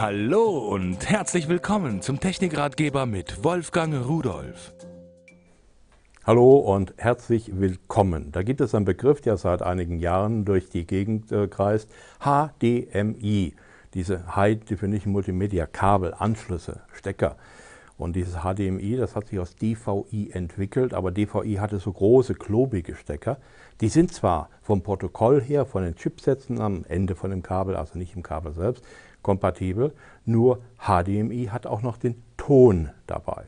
Hallo und herzlich willkommen zum Technikratgeber mit Wolfgang Rudolf. Hallo und herzlich willkommen. Da gibt es einen Begriff, der seit einigen Jahren durch die Gegend äh, kreist, HDMI, diese High Definition Multimedia Kabel, Anschlüsse, Stecker. Und dieses HDMI, das hat sich aus DVI entwickelt, aber DVI hatte so große, klobige Stecker. Die sind zwar vom Protokoll her, von den Chipsätzen am Ende von dem Kabel, also nicht im Kabel selbst, kompatibel, nur HDMI hat auch noch den Ton dabei.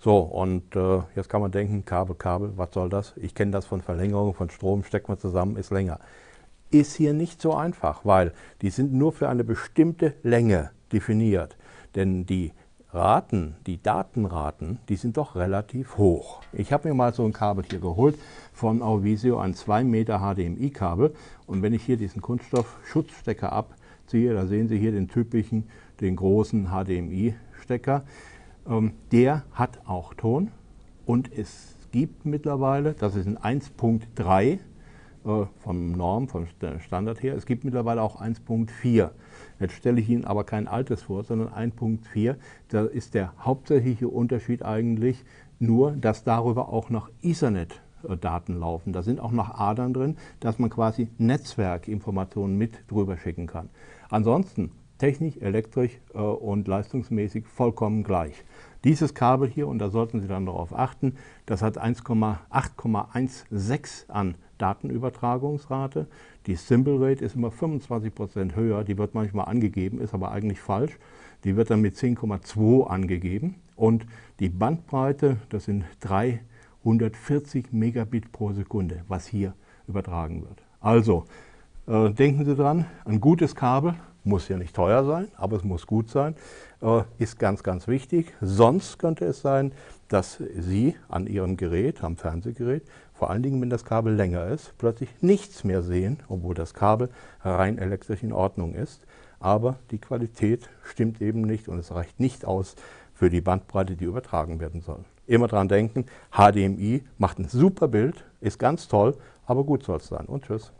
So, und äh, jetzt kann man denken, Kabel, Kabel, was soll das? Ich kenne das von Verlängerung von Strom, steckt man zusammen, ist länger. Ist hier nicht so einfach, weil die sind nur für eine bestimmte Länge definiert. Denn die Raten, die Datenraten, die sind doch relativ hoch. Ich habe mir mal so ein Kabel hier geholt von Auvisio, ein 2 Meter HDMI-Kabel. Und wenn ich hier diesen Kunststoff-Schutzstecker abziehe, da sehen Sie hier den typischen, den großen HDMI-Stecker. Ähm, der hat auch Ton und es gibt mittlerweile, das ist ein 1.3 äh, vom Norm, vom Standard her, es gibt mittlerweile auch 1.4. Jetzt stelle ich Ihnen aber kein altes vor, sondern 1.4. Da ist der hauptsächliche Unterschied eigentlich nur, dass darüber auch noch Ethernet-Daten laufen. Da sind auch noch Adern drin, dass man quasi Netzwerkinformationen mit drüber schicken kann. Ansonsten technisch, elektrisch äh, und leistungsmäßig vollkommen gleich. Dieses Kabel hier, und da sollten Sie dann darauf achten, das hat 8,16 an Datenübertragungsrate. Die Simple Rate ist immer 25% höher, die wird manchmal angegeben, ist aber eigentlich falsch. Die wird dann mit 10,2 angegeben und die Bandbreite, das sind 340 Megabit pro Sekunde, was hier übertragen wird. Also, äh, denken Sie dran, ein gutes Kabel muss ja nicht teuer sein, aber es muss gut sein, äh, ist ganz, ganz wichtig. Sonst könnte es sein, dass Sie an Ihrem Gerät, am Fernsehgerät, vor allen Dingen, wenn das Kabel länger ist, plötzlich nichts mehr sehen, obwohl das Kabel rein elektrisch in Ordnung ist. Aber die Qualität stimmt eben nicht und es reicht nicht aus für die Bandbreite, die übertragen werden soll. Immer dran denken, HDMI macht ein super Bild, ist ganz toll, aber gut soll es sein. Und tschüss.